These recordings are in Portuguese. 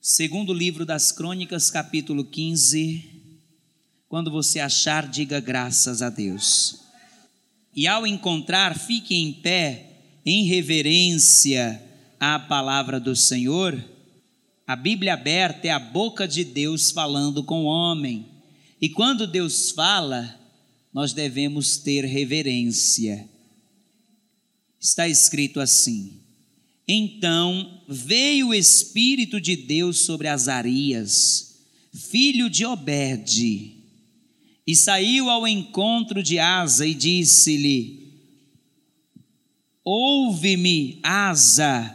Segundo livro das Crônicas, capítulo 15. Quando você achar, diga graças a Deus. E ao encontrar, fique em pé, em reverência à palavra do Senhor. A Bíblia aberta é a boca de Deus falando com o homem. E quando Deus fala, nós devemos ter reverência. Está escrito assim: então veio o Espírito de Deus sobre Azarias, filho de Obed, e saiu ao encontro de Asa e disse-lhe: Ouve-me, Asa,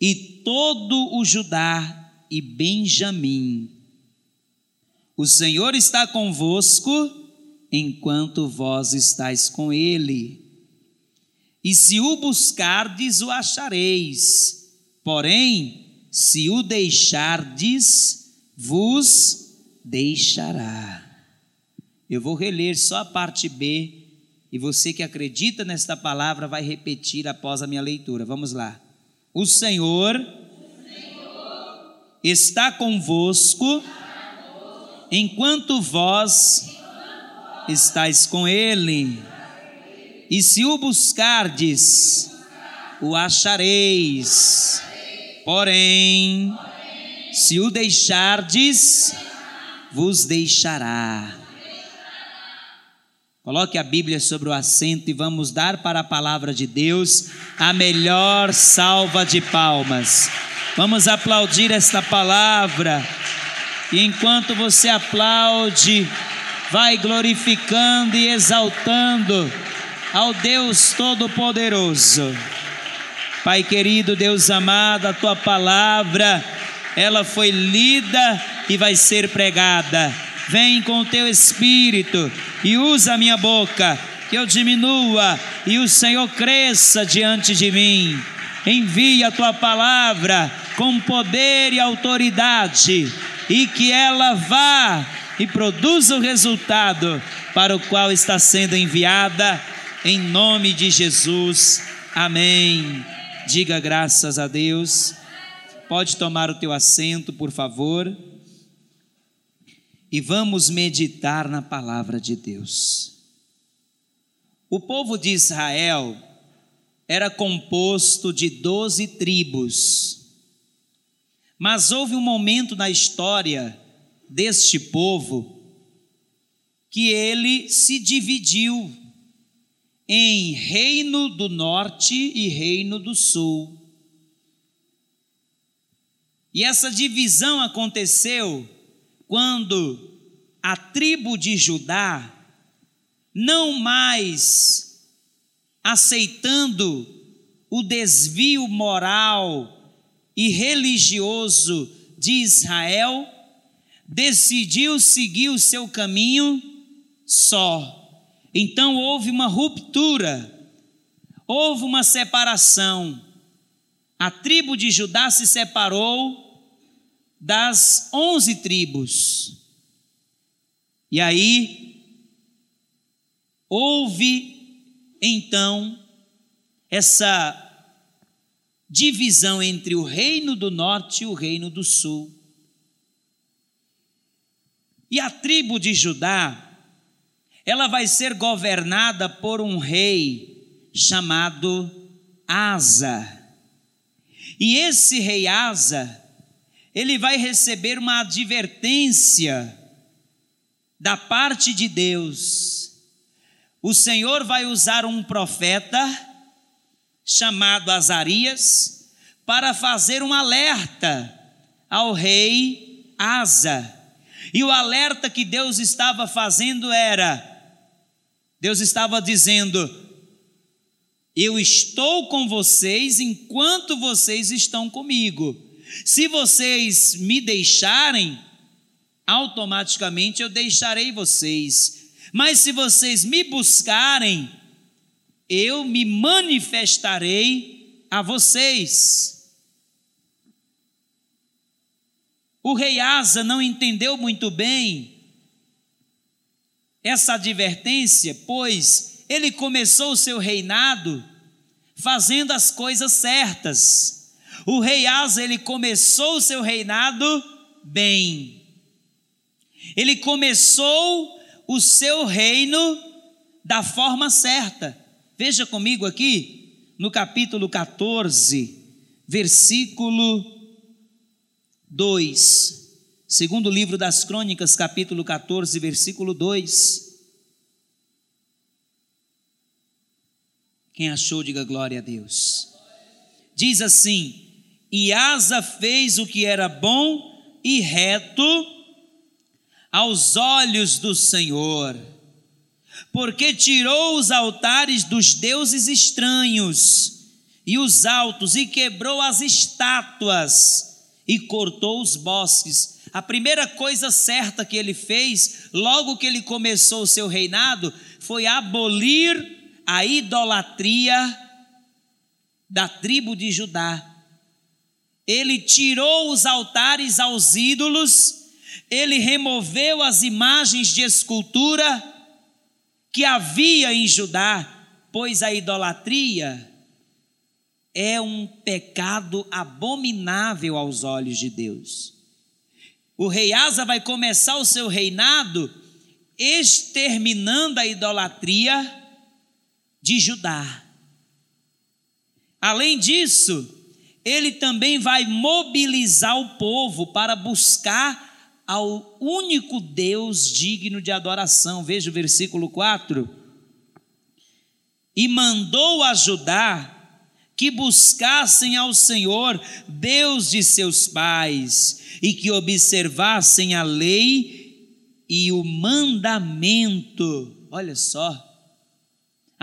e todo o Judá e Benjamim. O Senhor está convosco enquanto vós estáis com ele e se o buscardes, o achareis. Porém, se o deixardes, vos deixará. Eu vou reler só a parte B, e você que acredita nesta palavra vai repetir após a minha leitura. Vamos lá. O Senhor, o Senhor está convosco, enquanto vós estáis com Ele e se o buscardes, o achareis. Porém, se o deixardes, vos deixará. Coloque a Bíblia sobre o assento e vamos dar para a palavra de Deus a melhor salva de palmas. Vamos aplaudir esta palavra. E enquanto você aplaude, vai glorificando e exaltando ao Deus Todo-Poderoso. Pai querido, Deus amado, a tua palavra, ela foi lida e vai ser pregada. Vem com o teu espírito e usa a minha boca, que eu diminua e o Senhor cresça diante de mim. Envia a tua palavra com poder e autoridade e que ela vá e produza o resultado para o qual está sendo enviada em nome de Jesus. Amém. Diga graças a Deus. Pode tomar o teu assento, por favor. E vamos meditar na palavra de Deus. O povo de Israel era composto de doze tribos. Mas houve um momento na história deste povo que ele se dividiu em Reino do Norte e Reino do Sul. E essa divisão aconteceu quando a tribo de Judá, não mais aceitando o desvio moral e religioso de Israel, decidiu seguir o seu caminho só então houve uma ruptura, houve uma separação. A tribo de Judá se separou das onze tribos. E aí houve então essa divisão entre o reino do norte e o reino do sul. E a tribo de Judá ela vai ser governada por um rei chamado Asa. E esse rei Asa, ele vai receber uma advertência da parte de Deus. O Senhor vai usar um profeta chamado Azarias para fazer um alerta ao rei Asa. E o alerta que Deus estava fazendo era: Deus estava dizendo: Eu estou com vocês enquanto vocês estão comigo. Se vocês me deixarem, automaticamente eu deixarei vocês. Mas se vocês me buscarem, eu me manifestarei a vocês. O rei Asa não entendeu muito bem essa advertência, pois ele começou o seu reinado fazendo as coisas certas. O rei Asa, ele começou o seu reinado bem. Ele começou o seu reino da forma certa. Veja comigo aqui, no capítulo 14, versículo 2. Segundo livro das Crônicas, capítulo 14, versículo 2. Quem achou, diga glória a Deus. Diz assim: E Asa fez o que era bom e reto aos olhos do Senhor, porque tirou os altares dos deuses estranhos e os altos, e quebrou as estátuas, e cortou os bosques. A primeira coisa certa que ele fez, logo que ele começou o seu reinado, foi abolir a idolatria da tribo de Judá. Ele tirou os altares aos ídolos, ele removeu as imagens de escultura que havia em Judá, pois a idolatria é um pecado abominável aos olhos de Deus. O rei Asa vai começar o seu reinado exterminando a idolatria de Judá. Além disso, ele também vai mobilizar o povo para buscar ao único Deus digno de adoração. Veja o versículo 4. E mandou a Judá que buscassem ao Senhor, Deus de seus pais, e que observassem a lei e o mandamento. Olha só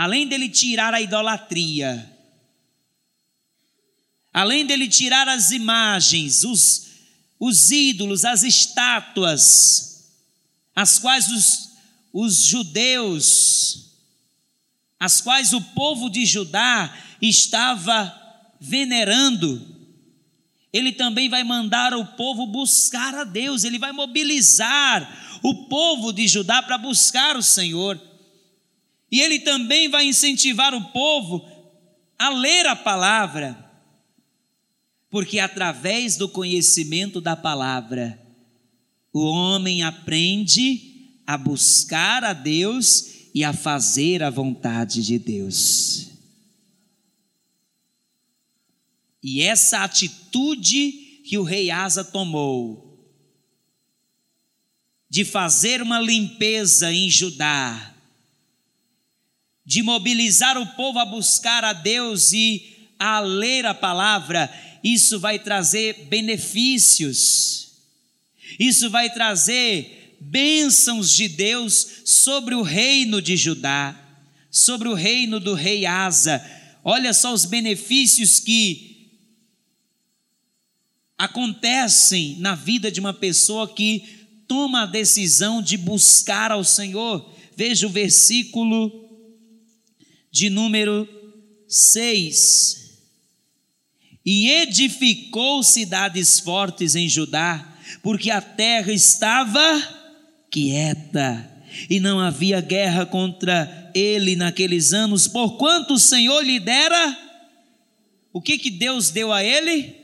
além dele tirar a idolatria, além dele tirar as imagens, os, os ídolos, as estátuas, as quais os, os judeus, as quais o povo de Judá estava venerando, ele também vai mandar o povo buscar a Deus, ele vai mobilizar o povo de Judá para buscar o Senhor. E ele também vai incentivar o povo a ler a palavra, porque através do conhecimento da palavra, o homem aprende a buscar a Deus e a fazer a vontade de Deus. E essa atitude que o rei Asa tomou, de fazer uma limpeza em Judá, de mobilizar o povo a buscar a Deus e a ler a palavra, isso vai trazer benefícios, isso vai trazer bênçãos de Deus sobre o reino de Judá, sobre o reino do rei Asa. Olha só os benefícios que acontecem na vida de uma pessoa que toma a decisão de buscar ao Senhor. Veja o versículo de número 6. E edificou cidades fortes em Judá, porque a terra estava quieta e não havia guerra contra ele naqueles anos, porquanto o Senhor lhe dera o que que Deus deu a ele?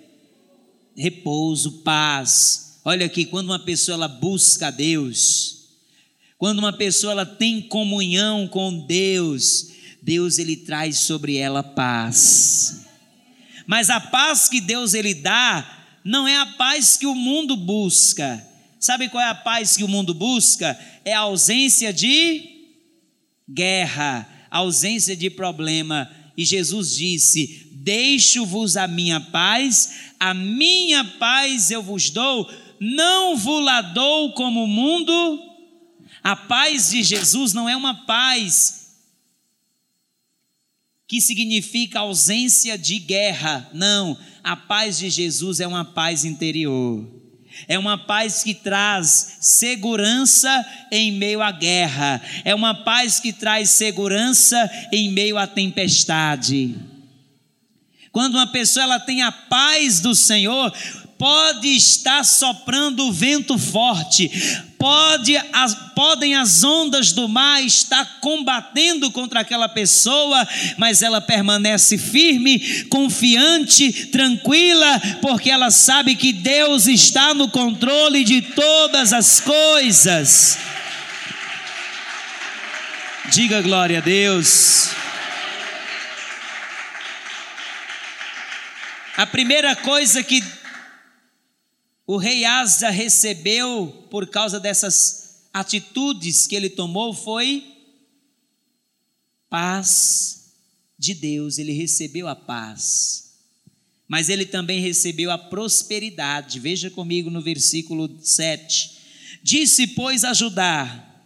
Repouso, paz. Olha aqui, quando uma pessoa ela busca Deus, quando uma pessoa ela tem comunhão com Deus, Deus ele traz sobre ela paz. Mas a paz que Deus ele dá não é a paz que o mundo busca. Sabe qual é a paz que o mundo busca? É a ausência de guerra, ausência de problema. E Jesus disse: Deixo-vos a minha paz, a minha paz eu vos dou, não vos la dou como o mundo. A paz de Jesus não é uma paz que significa ausência de guerra. Não, a paz de Jesus é uma paz interior. É uma paz que traz segurança em meio à guerra. É uma paz que traz segurança em meio à tempestade. Quando uma pessoa ela tem a paz do Senhor, pode estar soprando vento forte, pode, as, podem as ondas do mar estar combatendo contra aquela pessoa, mas ela permanece firme, confiante, tranquila, porque ela sabe que Deus está no controle de todas as coisas. Diga glória a Deus. A primeira coisa que o rei Asa recebeu por causa dessas atitudes que ele tomou foi paz de Deus, ele recebeu a paz. Mas ele também recebeu a prosperidade. Veja comigo no versículo 7. Disse, pois, a Judá: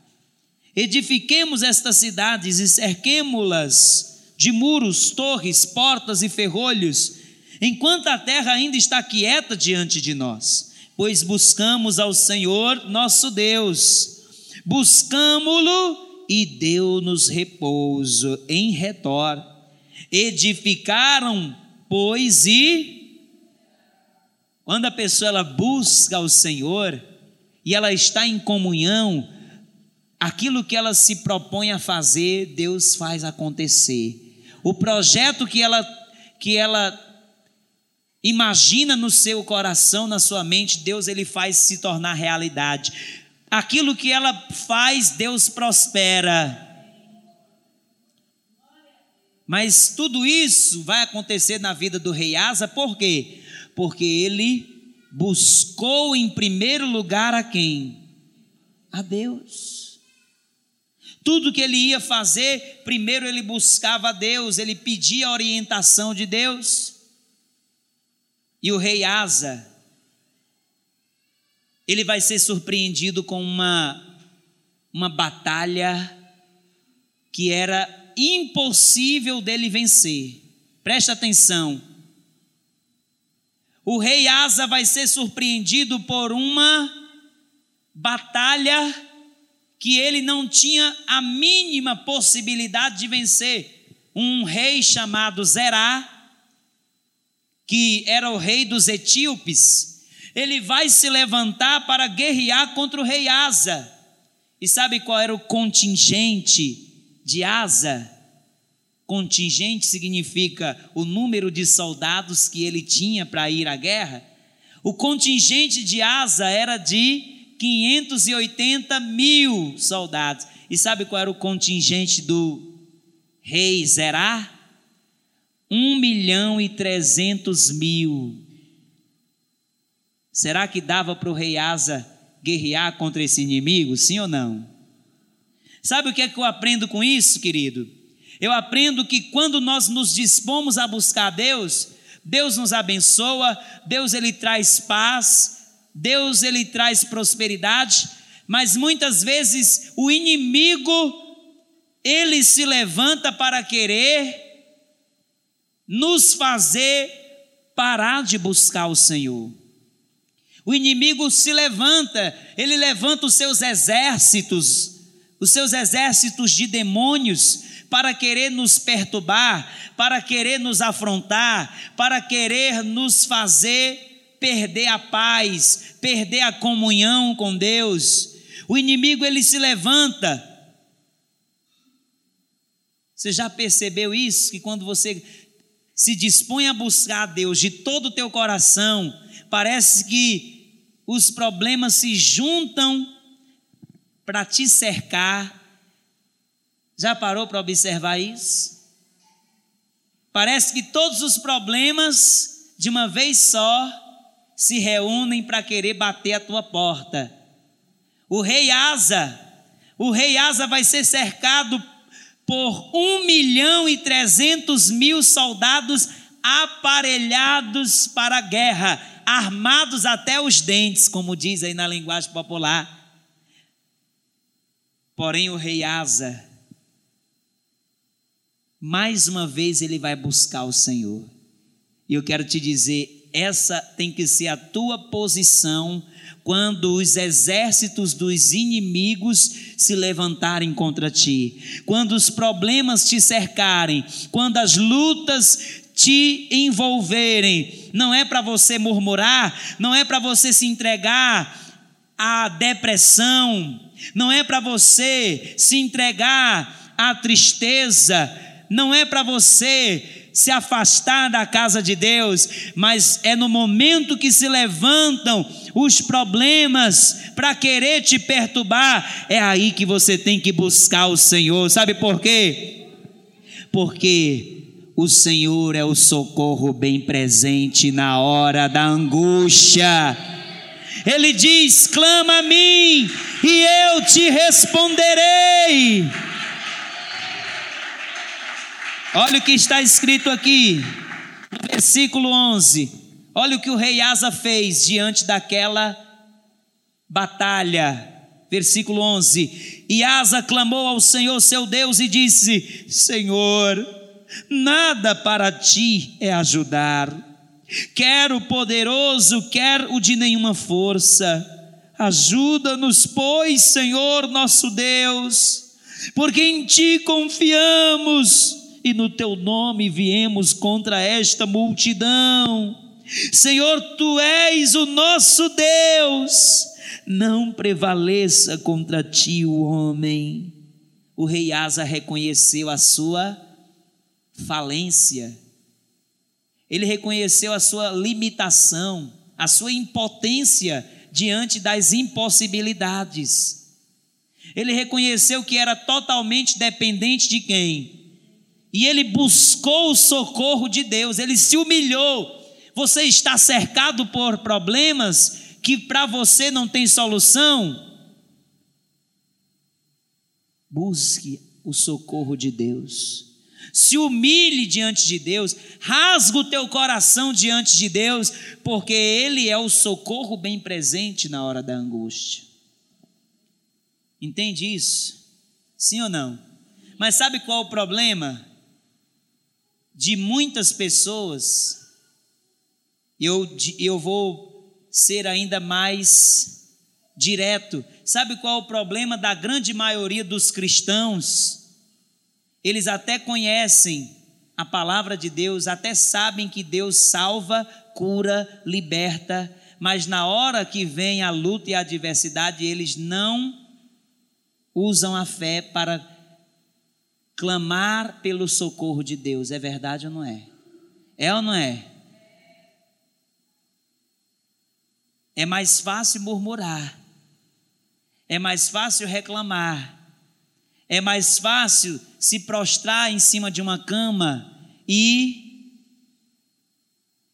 Edifiquemos estas cidades e cerquemo-las de muros, torres, portas e ferrolhos, enquanto a terra ainda está quieta diante de nós pois buscamos ao Senhor nosso Deus, buscamo-lo e deu-nos repouso em redor. Edificaram, pois, e quando a pessoa ela busca o Senhor e ela está em comunhão, aquilo que ela se propõe a fazer, Deus faz acontecer. O projeto que ela que ela Imagina no seu coração, na sua mente, Deus ele faz se tornar realidade. Aquilo que ela faz, Deus prospera. Mas tudo isso vai acontecer na vida do rei Asa, por quê? Porque ele buscou em primeiro lugar a quem? A Deus. Tudo que ele ia fazer, primeiro ele buscava a Deus, ele pedia a orientação de Deus. E o rei Asa, ele vai ser surpreendido com uma, uma batalha que era impossível dele vencer. Presta atenção. O rei Asa vai ser surpreendido por uma batalha que ele não tinha a mínima possibilidade de vencer. Um rei chamado Zerá, que era o rei dos etíopes, ele vai se levantar para guerrear contra o rei Asa. E sabe qual era o contingente de Asa? Contingente significa o número de soldados que ele tinha para ir à guerra. O contingente de Asa era de 580 mil soldados. E sabe qual era o contingente do rei Zerá? Um milhão e trezentos mil. Será que dava para o rei Asa guerrear contra esse inimigo? Sim ou não? Sabe o que é que eu aprendo com isso, querido? Eu aprendo que quando nós nos dispomos a buscar Deus, Deus nos abençoa, Deus ele traz paz, Deus ele traz prosperidade, mas muitas vezes o inimigo ele se levanta para querer nos fazer parar de buscar o Senhor. O inimigo se levanta, ele levanta os seus exércitos, os seus exércitos de demônios, para querer nos perturbar, para querer nos afrontar, para querer nos fazer perder a paz, perder a comunhão com Deus. O inimigo ele se levanta. Você já percebeu isso? Que quando você se dispõe a buscar a Deus de todo o teu coração, parece que os problemas se juntam para te cercar. Já parou para observar isso? Parece que todos os problemas, de uma vez só, se reúnem para querer bater a tua porta. O rei Asa, o rei Asa vai ser cercado por um milhão e trezentos mil soldados aparelhados para a guerra, armados até os dentes, como diz aí na linguagem popular. Porém, o rei Asa, mais uma vez ele vai buscar o Senhor. E eu quero te dizer, essa tem que ser a tua posição quando os exércitos dos inimigos se levantarem contra ti, quando os problemas te cercarem, quando as lutas te envolverem, não é para você murmurar, não é para você se entregar à depressão, não é para você se entregar à tristeza, não é para você se afastar da casa de Deus, mas é no momento que se levantam os problemas para querer te perturbar, é aí que você tem que buscar o Senhor. Sabe por quê? Porque o Senhor é o socorro bem presente na hora da angústia. Ele diz: clama a mim e eu te responderei. Olha o que está escrito aqui, versículo 11. Olha o que o rei Asa fez diante daquela batalha. Versículo 11: E Asa clamou ao Senhor seu Deus e disse: Senhor, nada para ti é ajudar, quer o poderoso, quer o de nenhuma força. Ajuda-nos, pois, Senhor nosso Deus, porque em ti confiamos e no teu nome viemos contra esta multidão. Senhor, tu és o nosso Deus, não prevaleça contra ti o homem. O rei Asa reconheceu a sua falência, ele reconheceu a sua limitação, a sua impotência diante das impossibilidades. Ele reconheceu que era totalmente dependente de quem? E ele buscou o socorro de Deus, ele se humilhou. Você está cercado por problemas que para você não tem solução? Busque o socorro de Deus. Se humilhe diante de Deus, rasga o teu coração diante de Deus, porque Ele é o socorro bem presente na hora da angústia. Entende isso? Sim ou não? Mas sabe qual o problema? De muitas pessoas, eu, eu vou ser ainda mais direto. Sabe qual é o problema da grande maioria dos cristãos? Eles até conhecem a palavra de Deus, até sabem que Deus salva, cura, liberta, mas na hora que vem a luta e a adversidade, eles não usam a fé para clamar pelo socorro de Deus. É verdade ou não é? É ou não é? É mais fácil murmurar. É mais fácil reclamar. É mais fácil se prostrar em cima de uma cama e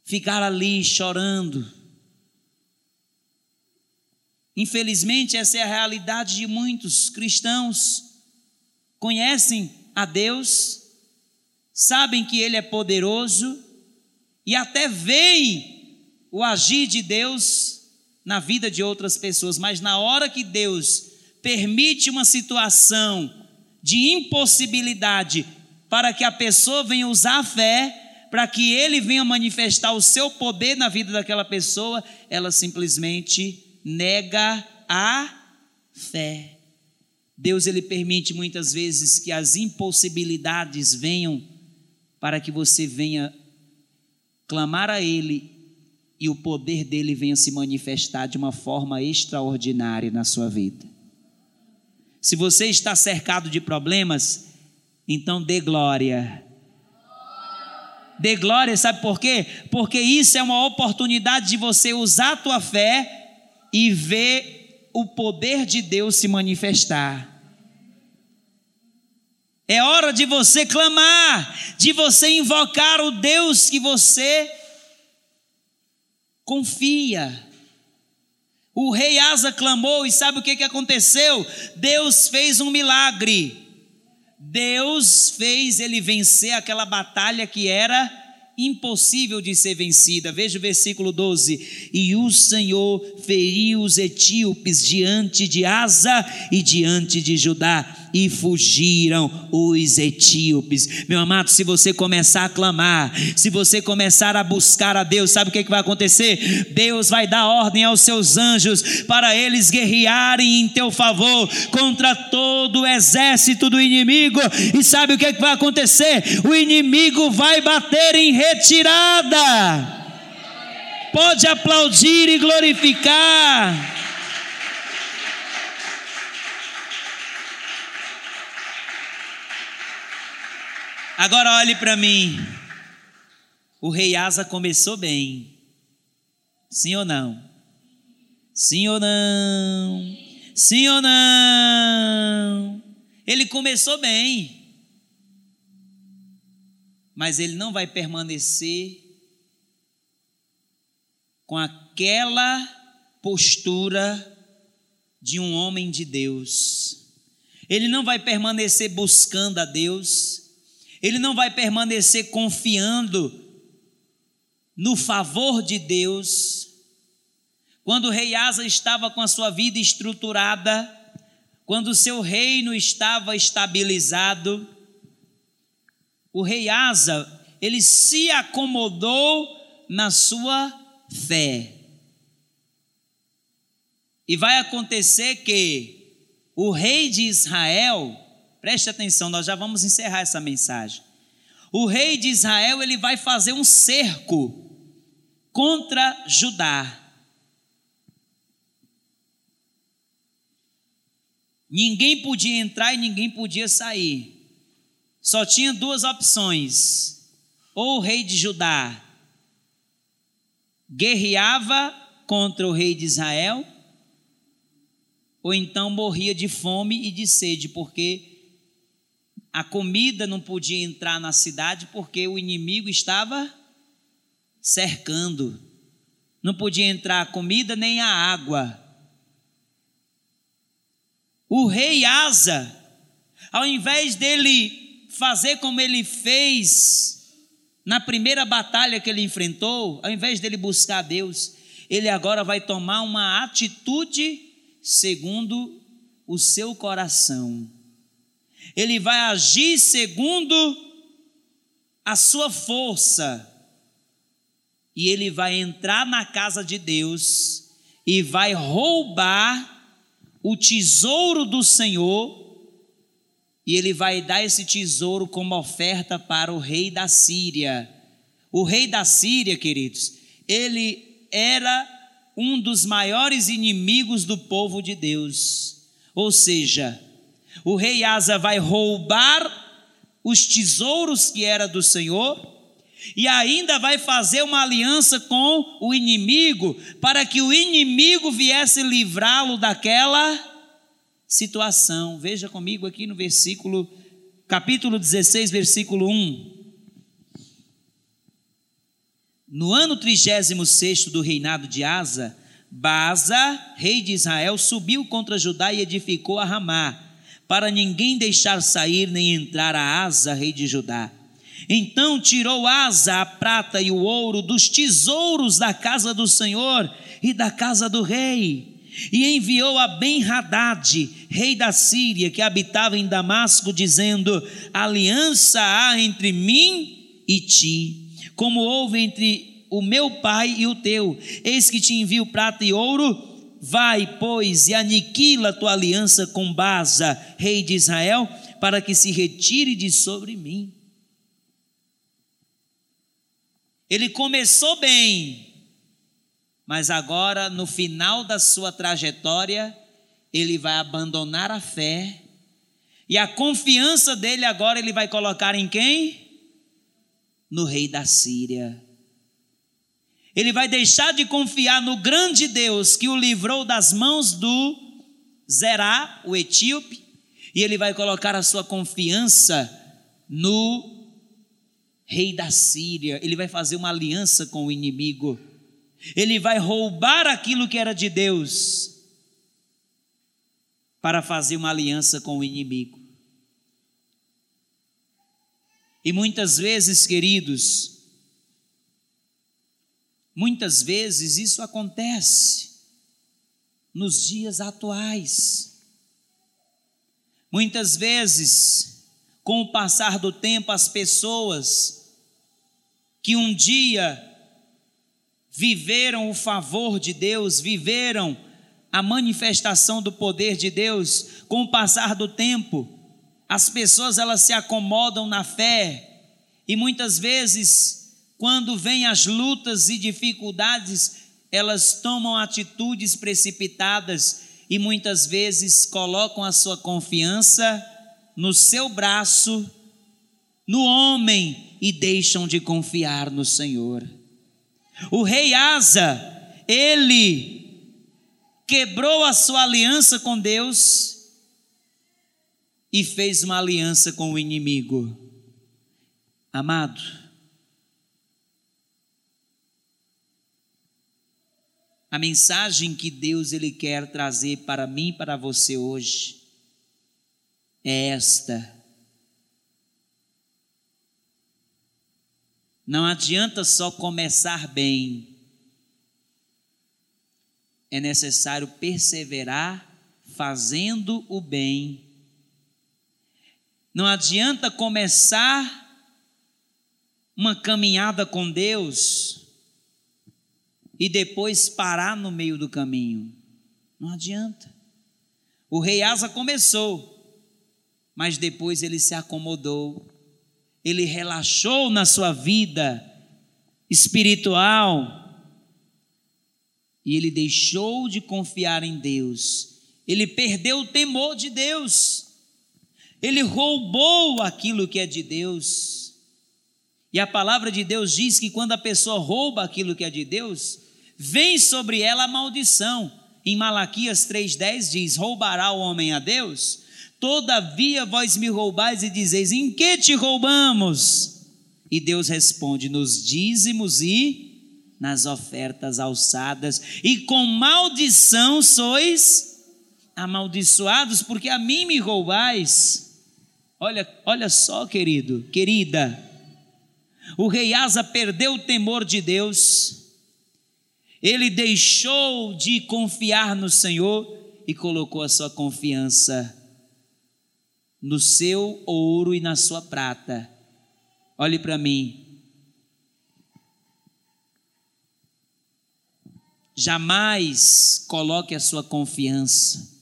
ficar ali chorando. Infelizmente, essa é a realidade de muitos cristãos. Conhecem a Deus, sabem que Ele é poderoso e até veem o agir de Deus na vida de outras pessoas, mas na hora que Deus permite uma situação de impossibilidade para que a pessoa venha usar a fé, para que ele venha manifestar o seu poder na vida daquela pessoa, ela simplesmente nega a fé. Deus ele permite muitas vezes que as impossibilidades venham para que você venha clamar a ele e o poder dele venha se manifestar de uma forma extraordinária na sua vida. Se você está cercado de problemas, então dê glória. Dê glória, sabe por quê? Porque isso é uma oportunidade de você usar a tua fé e ver o poder de Deus se manifestar. É hora de você clamar, de você invocar o Deus que você confia. O rei Asa clamou e sabe o que, que aconteceu? Deus fez um milagre. Deus fez ele vencer aquela batalha que era impossível de ser vencida. Veja o versículo 12: E o Senhor feriu os etíopes diante de Asa e diante de Judá e fugiram os etíopes. Meu amado, se você começar a clamar, se você começar a buscar a Deus, sabe o que, que vai acontecer? Deus vai dar ordem aos seus anjos para eles guerrearem em teu favor contra todo o exército do inimigo. E sabe o que, que vai acontecer? O inimigo vai bater em retirada. pode aplaudir e glorificar. Agora olhe para mim. O rei Asa começou bem. Sim ou não? Sim ou não? Sim ou não? Ele começou bem. Mas ele não vai permanecer com aquela postura de um homem de Deus. Ele não vai permanecer buscando a Deus. Ele não vai permanecer confiando no favor de Deus quando o rei Asa estava com a sua vida estruturada, quando o seu reino estava estabilizado, o rei Asa, ele se acomodou na sua fé. E vai acontecer que o rei de Israel, preste atenção, nós já vamos encerrar essa mensagem. O rei de Israel, ele vai fazer um cerco contra Judá. Ninguém podia entrar e ninguém podia sair. Só tinha duas opções: ou o rei de Judá guerreava contra o rei de Israel, ou então morria de fome e de sede, porque a comida não podia entrar na cidade porque o inimigo estava cercando. Não podia entrar a comida nem a água. O rei Asa, ao invés dele fazer como ele fez na primeira batalha que ele enfrentou, ao invés dele buscar Deus, ele agora vai tomar uma atitude segundo o seu coração. Ele vai agir segundo a sua força. E ele vai entrar na casa de Deus e vai roubar o tesouro do Senhor e ele vai dar esse tesouro como oferta para o rei da Síria. O rei da Síria, queridos, ele era um dos maiores inimigos do povo de Deus. Ou seja, o rei Asa vai roubar os tesouros que era do Senhor e ainda vai fazer uma aliança com o inimigo, para que o inimigo viesse livrá-lo daquela situação. Veja comigo aqui no versículo, capítulo 16, versículo 1. No ano 36 do reinado de Asa, Baza, rei de Israel, subiu contra Judá e edificou a Ramá, para ninguém deixar sair nem entrar a Asa, rei de Judá. Então tirou Asa a prata e o ouro dos tesouros da casa do Senhor e da casa do rei, e enviou a Ben-Hadad, rei da Síria, que habitava em Damasco, dizendo: Aliança há entre mim e ti, como houve entre o meu pai e o teu. Eis que te envio prata e ouro. Vai, pois, e aniquila tua aliança com Baza, rei de Israel, para que se retire de sobre mim. Ele começou bem, mas agora, no final da sua trajetória, ele vai abandonar a fé, e a confiança dele agora ele vai colocar em quem? No rei da Síria. Ele vai deixar de confiar no grande Deus que o livrou das mãos do Zerá, o etíope, e ele vai colocar a sua confiança no rei da Síria, ele vai fazer uma aliança com o inimigo, ele vai roubar aquilo que era de Deus para fazer uma aliança com o inimigo. E muitas vezes, queridos, muitas vezes isso acontece nos dias atuais. Muitas vezes, com o passar do tempo, as pessoas que um dia viveram o favor de Deus, viveram a manifestação do poder de Deus, com o passar do tempo, as pessoas elas se acomodam na fé e muitas vezes quando vêm as lutas e dificuldades, elas tomam atitudes precipitadas e muitas vezes colocam a sua confiança no seu braço, no homem e deixam de confiar no Senhor. O rei Asa, ele quebrou a sua aliança com Deus e fez uma aliança com o inimigo. Amado, a mensagem que Deus ele quer trazer para mim para você hoje é esta. Não adianta só começar bem, é necessário perseverar fazendo o bem. Não adianta começar uma caminhada com Deus e depois parar no meio do caminho. Não adianta. O rei Asa começou, mas depois ele se acomodou, ele relaxou na sua vida espiritual e ele deixou de confiar em Deus, ele perdeu o temor de Deus, ele roubou aquilo que é de Deus. E a palavra de Deus diz que quando a pessoa rouba aquilo que é de Deus, vem sobre ela a maldição. Em Malaquias 3,10 diz: Roubará o homem a Deus? Todavia vós me roubais e dizeis: Em que te roubamos? E Deus responde: Nos dízimos e nas ofertas alçadas, e com maldição sois amaldiçoados, porque a mim me roubais. Olha, olha só, querido, querida, o rei Asa perdeu o temor de Deus, ele deixou de confiar no Senhor e colocou a sua confiança no seu ouro e na sua prata. Olhe para mim. Jamais coloque a sua confiança.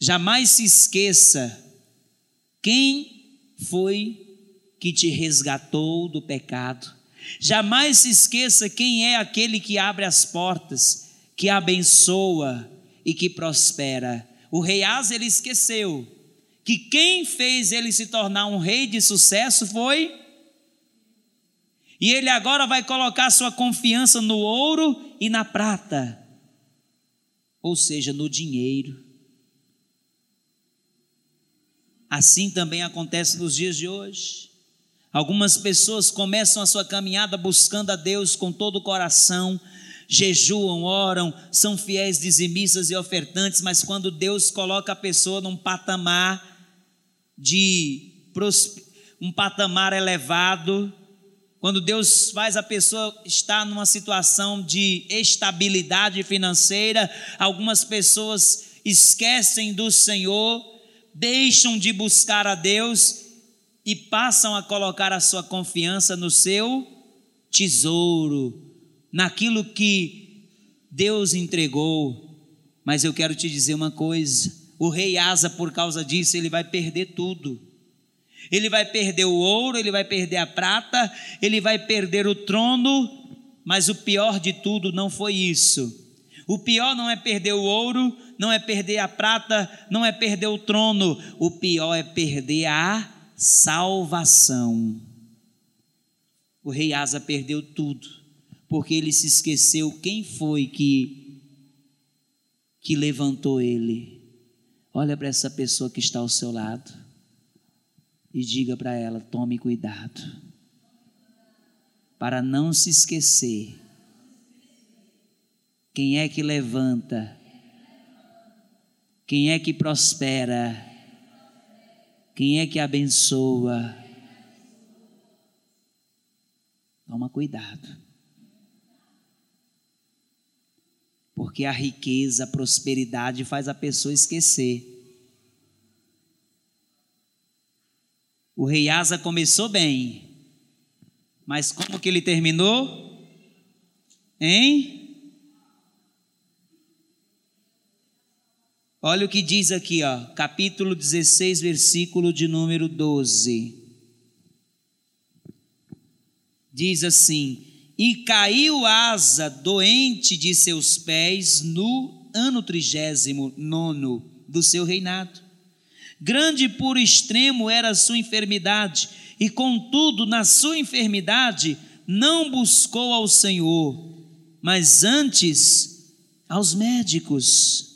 Jamais se esqueça quem foi que te resgatou do pecado. Jamais se esqueça quem é aquele que abre as portas, que abençoa e que prospera. O rei Asa ele esqueceu que quem fez ele se tornar um rei de sucesso foi e ele agora vai colocar sua confiança no ouro e na prata, ou seja, no dinheiro. Assim também acontece nos dias de hoje. Algumas pessoas começam a sua caminhada buscando a Deus com todo o coração, jejuam, oram, são fiéis dizimistas e ofertantes, mas quando Deus coloca a pessoa num patamar de um patamar elevado, quando Deus faz a pessoa estar numa situação de estabilidade financeira, algumas pessoas esquecem do Senhor, deixam de buscar a Deus e passam a colocar a sua confiança no seu tesouro, naquilo que Deus entregou. Mas eu quero te dizer uma coisa: o rei Asa, por causa disso, ele vai perder tudo. Ele vai perder o ouro, ele vai perder a prata, ele vai perder o trono, mas o pior de tudo não foi isso. O pior não é perder o ouro, não é perder a prata, não é perder o trono, o pior é perder a salvação. O rei Asa perdeu tudo, porque ele se esqueceu quem foi que que levantou ele. Olha para essa pessoa que está ao seu lado e diga para ela: tome cuidado, para não se esquecer. Quem é que levanta? Quem é que prospera? Quem é que abençoa? Toma cuidado. Porque a riqueza, a prosperidade faz a pessoa esquecer. O rei Asa começou bem, mas como que ele terminou? Hein? Olha o que diz aqui, ó, capítulo 16, versículo de número 12. diz assim: E caiu Asa doente de seus pés no ano trigésimo nono do seu reinado. Grande por extremo era a sua enfermidade, e contudo, na sua enfermidade, não buscou ao Senhor, mas antes aos médicos.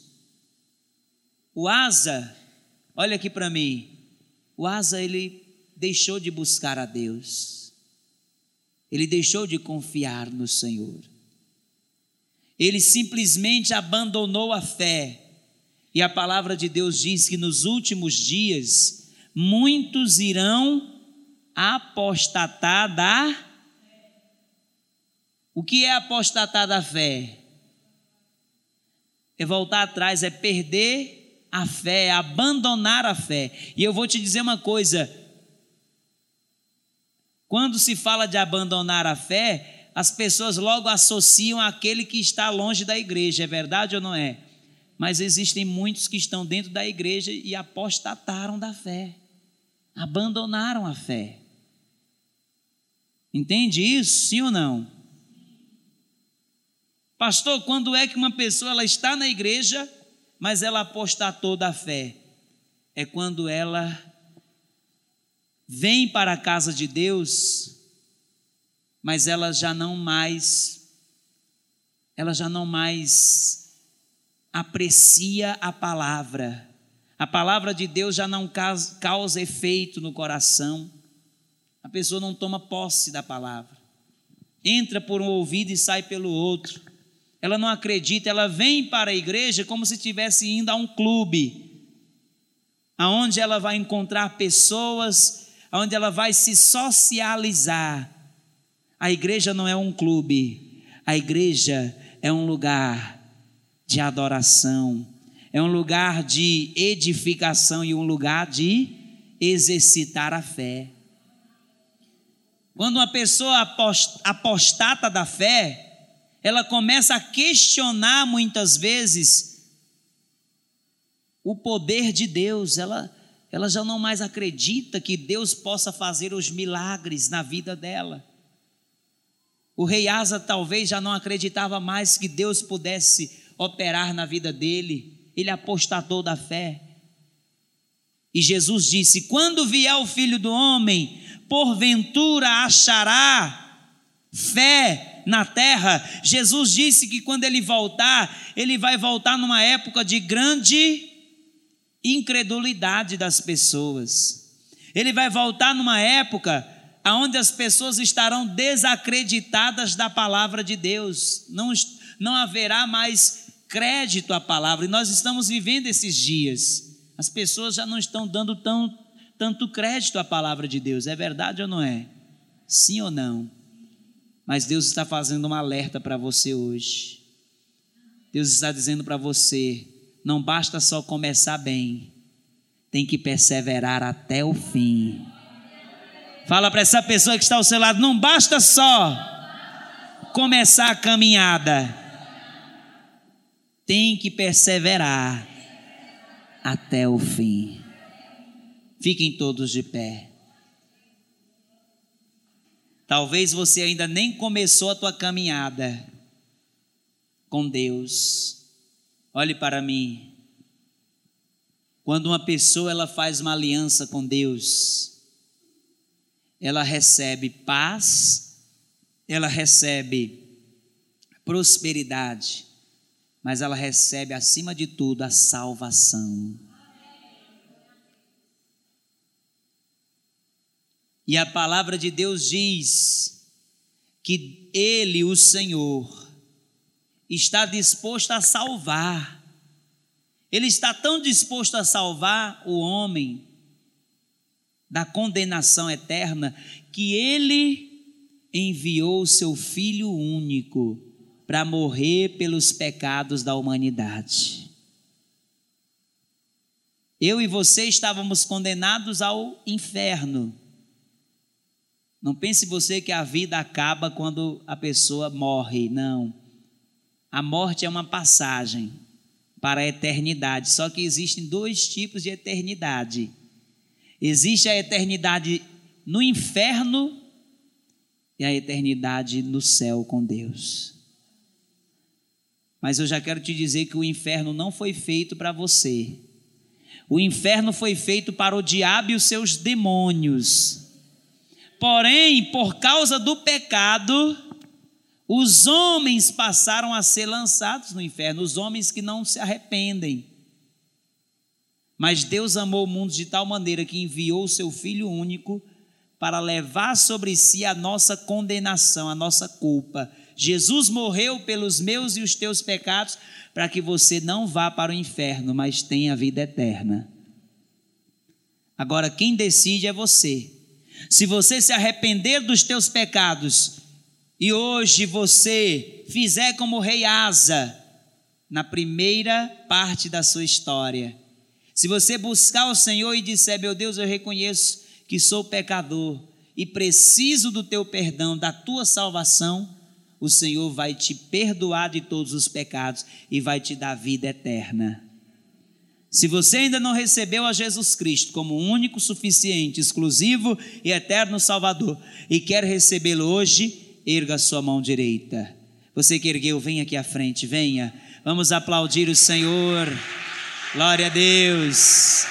O Asa, olha aqui para mim, o Asa ele deixou de buscar a Deus, ele deixou de confiar no Senhor, ele simplesmente abandonou a fé. E a palavra de Deus diz que nos últimos dias muitos irão apostatar da O que é apostatar da fé? É voltar atrás, é perder a fé, abandonar a fé. E eu vou te dizer uma coisa: quando se fala de abandonar a fé, as pessoas logo associam aquele que está longe da igreja, é verdade ou não é? Mas existem muitos que estão dentro da igreja e apostataram da fé, abandonaram a fé. Entende isso, sim ou não? Pastor, quando é que uma pessoa ela está na igreja, mas ela apostatou da fé? É quando ela vem para a casa de Deus, mas ela já não mais ela já não mais aprecia a palavra. A palavra de Deus já não causa efeito no coração. A pessoa não toma posse da palavra. Entra por um ouvido e sai pelo outro. Ela não acredita, ela vem para a igreja como se estivesse indo a um clube, aonde ela vai encontrar pessoas, aonde ela vai se socializar. A igreja não é um clube, a igreja é um lugar de adoração, é um lugar de edificação e um lugar de exercitar a fé. Quando uma pessoa apostata da fé, ela começa a questionar muitas vezes o poder de Deus, ela, ela já não mais acredita que Deus possa fazer os milagres na vida dela. O rei Asa talvez já não acreditava mais que Deus pudesse operar na vida dele, ele apostatou da fé. E Jesus disse: Quando vier o filho do homem, porventura achará fé na terra. Jesus disse que quando ele voltar, ele vai voltar numa época de grande incredulidade das pessoas. Ele vai voltar numa época onde as pessoas estarão desacreditadas da palavra de Deus. Não, não haverá mais crédito à palavra, e nós estamos vivendo esses dias. As pessoas já não estão dando tão, tanto crédito à palavra de Deus, é verdade ou não é? Sim ou não? Mas Deus está fazendo um alerta para você hoje. Deus está dizendo para você: não basta só começar bem, tem que perseverar até o fim. Fala para essa pessoa que está ao seu lado: não basta só começar a caminhada tem que perseverar até o fim. Fiquem todos de pé. Talvez você ainda nem começou a tua caminhada com Deus. Olhe para mim. Quando uma pessoa ela faz uma aliança com Deus, ela recebe paz, ela recebe prosperidade, mas ela recebe acima de tudo a salvação. E a palavra de Deus diz que Ele, o Senhor, está disposto a salvar. Ele está tão disposto a salvar o homem da condenação eterna que Ele enviou o seu Filho único para morrer pelos pecados da humanidade. Eu e você estávamos condenados ao inferno. Não pense você que a vida acaba quando a pessoa morre, não. A morte é uma passagem para a eternidade, só que existem dois tipos de eternidade. Existe a eternidade no inferno e a eternidade no céu com Deus. Mas eu já quero te dizer que o inferno não foi feito para você. O inferno foi feito para o diabo e os seus demônios. Porém, por causa do pecado, os homens passaram a ser lançados no inferno, os homens que não se arrependem. Mas Deus amou o mundo de tal maneira que enviou o seu Filho único para levar sobre si a nossa condenação, a nossa culpa. Jesus morreu pelos meus e os teus pecados para que você não vá para o inferno, mas tenha vida eterna. Agora, quem decide é você. Se você se arrepender dos teus pecados e hoje você fizer como o rei Asa, na primeira parte da sua história, se você buscar o Senhor e disser: Meu Deus, eu reconheço que sou pecador e preciso do teu perdão, da tua salvação, o Senhor vai te perdoar de todos os pecados e vai te dar vida eterna. Se você ainda não recebeu a Jesus Cristo como único, suficiente, exclusivo e eterno Salvador e quer recebê-lo hoje, erga sua mão direita. Você que ergueu, venha aqui à frente, venha. Vamos aplaudir o Senhor. Glória a Deus.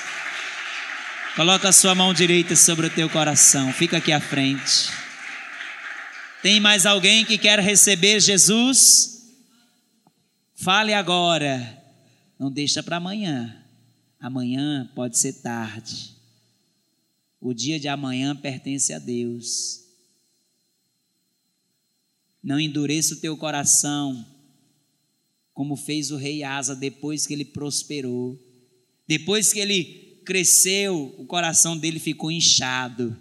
Coloca a sua mão direita sobre o teu coração. Fica aqui à frente. Tem mais alguém que quer receber Jesus? Fale agora. Não deixa para amanhã. Amanhã pode ser tarde. O dia de amanhã pertence a Deus. Não endureça o teu coração como fez o rei Asa depois que ele prosperou. Depois que ele cresceu, o coração dele ficou inchado.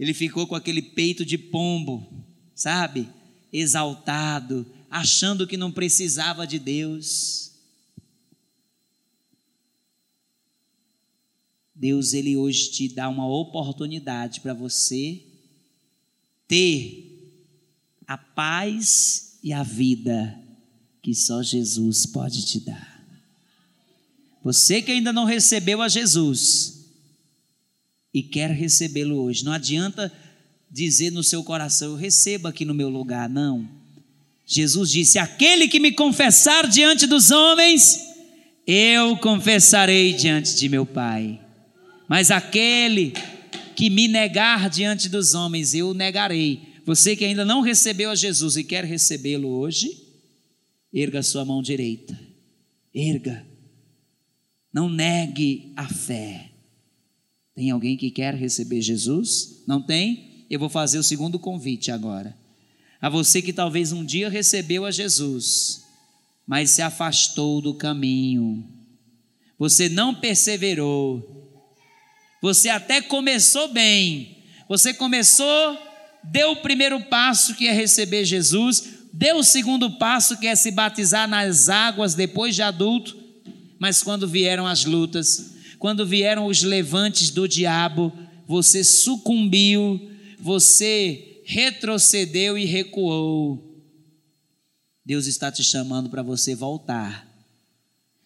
Ele ficou com aquele peito de pombo, sabe? Exaltado, achando que não precisava de Deus. Deus, ele hoje te dá uma oportunidade para você ter a paz e a vida que só Jesus pode te dar. Você que ainda não recebeu a Jesus e quer recebê-lo hoje, não adianta dizer no seu coração: Eu recebo aqui no meu lugar. Não. Jesus disse: Aquele que me confessar diante dos homens, eu confessarei diante de meu Pai. Mas aquele que me negar diante dos homens, eu negarei. Você que ainda não recebeu a Jesus e quer recebê-lo hoje, Erga a sua mão direita. Erga. Não negue a fé. Tem alguém que quer receber Jesus? Não tem? Eu vou fazer o segundo convite agora. A você que talvez um dia recebeu a Jesus, mas se afastou do caminho. Você não perseverou. Você até começou bem. Você começou, deu o primeiro passo que é receber Jesus, deu o segundo passo, que é se batizar nas águas depois de adulto, mas quando vieram as lutas, quando vieram os levantes do diabo, você sucumbiu, você retrocedeu e recuou. Deus está te chamando para você voltar.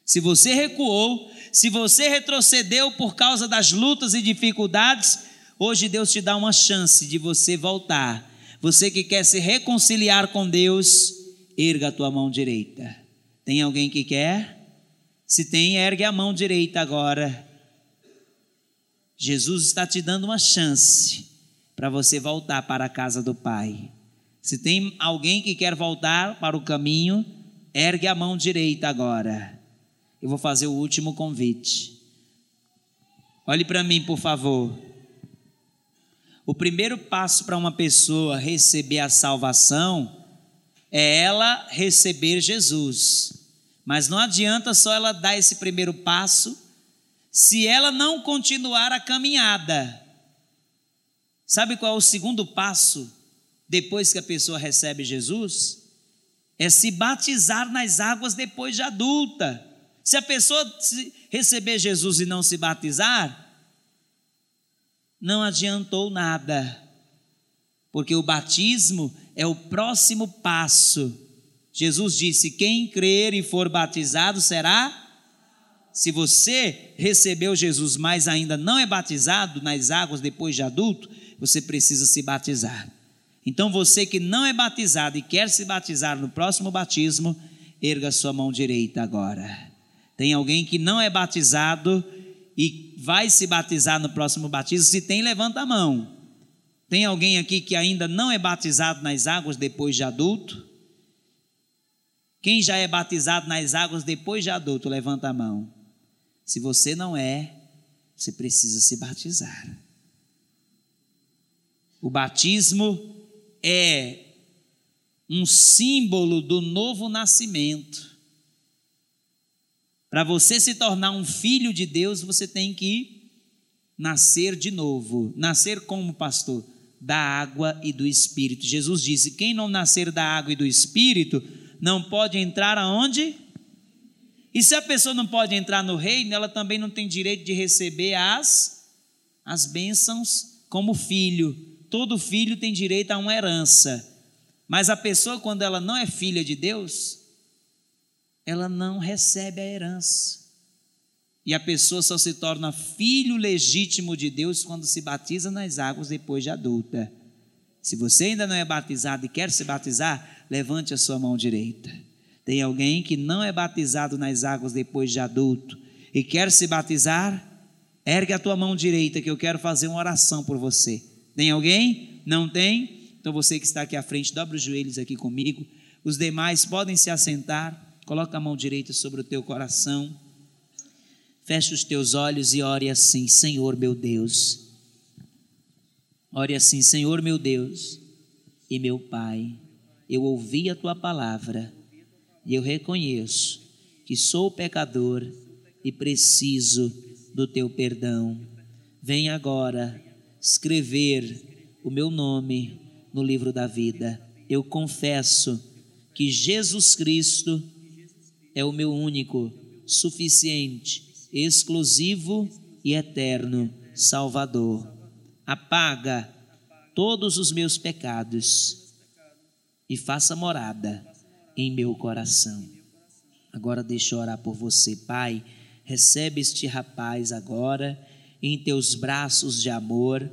Se você recuou, se você retrocedeu por causa das lutas e dificuldades, hoje Deus te dá uma chance de você voltar você que quer se reconciliar com Deus, erga a tua mão direita. Tem alguém que quer? Se tem, ergue a mão direita agora. Jesus está te dando uma chance para você voltar para a casa do Pai. Se tem alguém que quer voltar para o caminho, ergue a mão direita agora. Eu vou fazer o último convite. Olhe para mim, por favor. O primeiro passo para uma pessoa receber a salvação é ela receber Jesus. Mas não adianta só ela dar esse primeiro passo se ela não continuar a caminhada. Sabe qual é o segundo passo depois que a pessoa recebe Jesus? É se batizar nas águas depois de adulta. Se a pessoa receber Jesus e não se batizar, não adiantou nada, porque o batismo é o próximo passo. Jesus disse: quem crer e for batizado será. Se você recebeu Jesus, mas ainda não é batizado nas águas depois de adulto, você precisa se batizar. Então você que não é batizado e quer se batizar no próximo batismo, erga sua mão direita agora. Tem alguém que não é batizado e vai se batizar no próximo batismo? Se tem, levanta a mão. Tem alguém aqui que ainda não é batizado nas águas depois de adulto? Quem já é batizado nas águas depois de adulto, levanta a mão. Se você não é, você precisa se batizar. O batismo é um símbolo do novo nascimento. Para você se tornar um filho de Deus, você tem que nascer de novo. Nascer como pastor? Da água e do espírito. Jesus disse: quem não nascer da água e do espírito não pode entrar aonde? E se a pessoa não pode entrar no reino, ela também não tem direito de receber as, as bênçãos como filho. Todo filho tem direito a uma herança. Mas a pessoa, quando ela não é filha de Deus, ela não recebe a herança. E a pessoa só se torna filho legítimo de Deus quando se batiza nas águas depois de adulta. Se você ainda não é batizado e quer se batizar, levante a sua mão direita. Tem alguém que não é batizado nas águas depois de adulto e quer se batizar? Ergue a tua mão direita que eu quero fazer uma oração por você. Tem alguém? Não tem? Então você que está aqui à frente, dobra os joelhos aqui comigo. Os demais podem se assentar. Coloca a mão direita sobre o teu coração. Feche os teus olhos e ore assim: Senhor meu Deus Ore assim, Senhor meu Deus e meu Pai, eu ouvi a tua palavra e eu reconheço que sou pecador e preciso do teu perdão. Venha agora escrever o meu nome no livro da vida. Eu confesso que Jesus Cristo é o meu único, suficiente, exclusivo e eterno Salvador apaga todos os meus pecados e faça morada em meu coração. Agora deixa eu orar por você, Pai. Recebe este rapaz agora em teus braços de amor.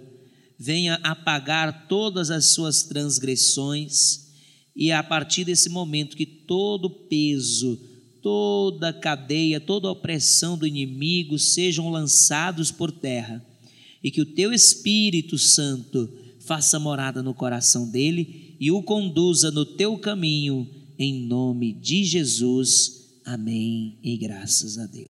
Venha apagar todas as suas transgressões e a partir desse momento que todo peso, toda cadeia, toda opressão do inimigo sejam lançados por terra e que o teu Espírito Santo faça morada no coração dele e o conduza no teu caminho, em nome de Jesus. Amém. E graças a Deus.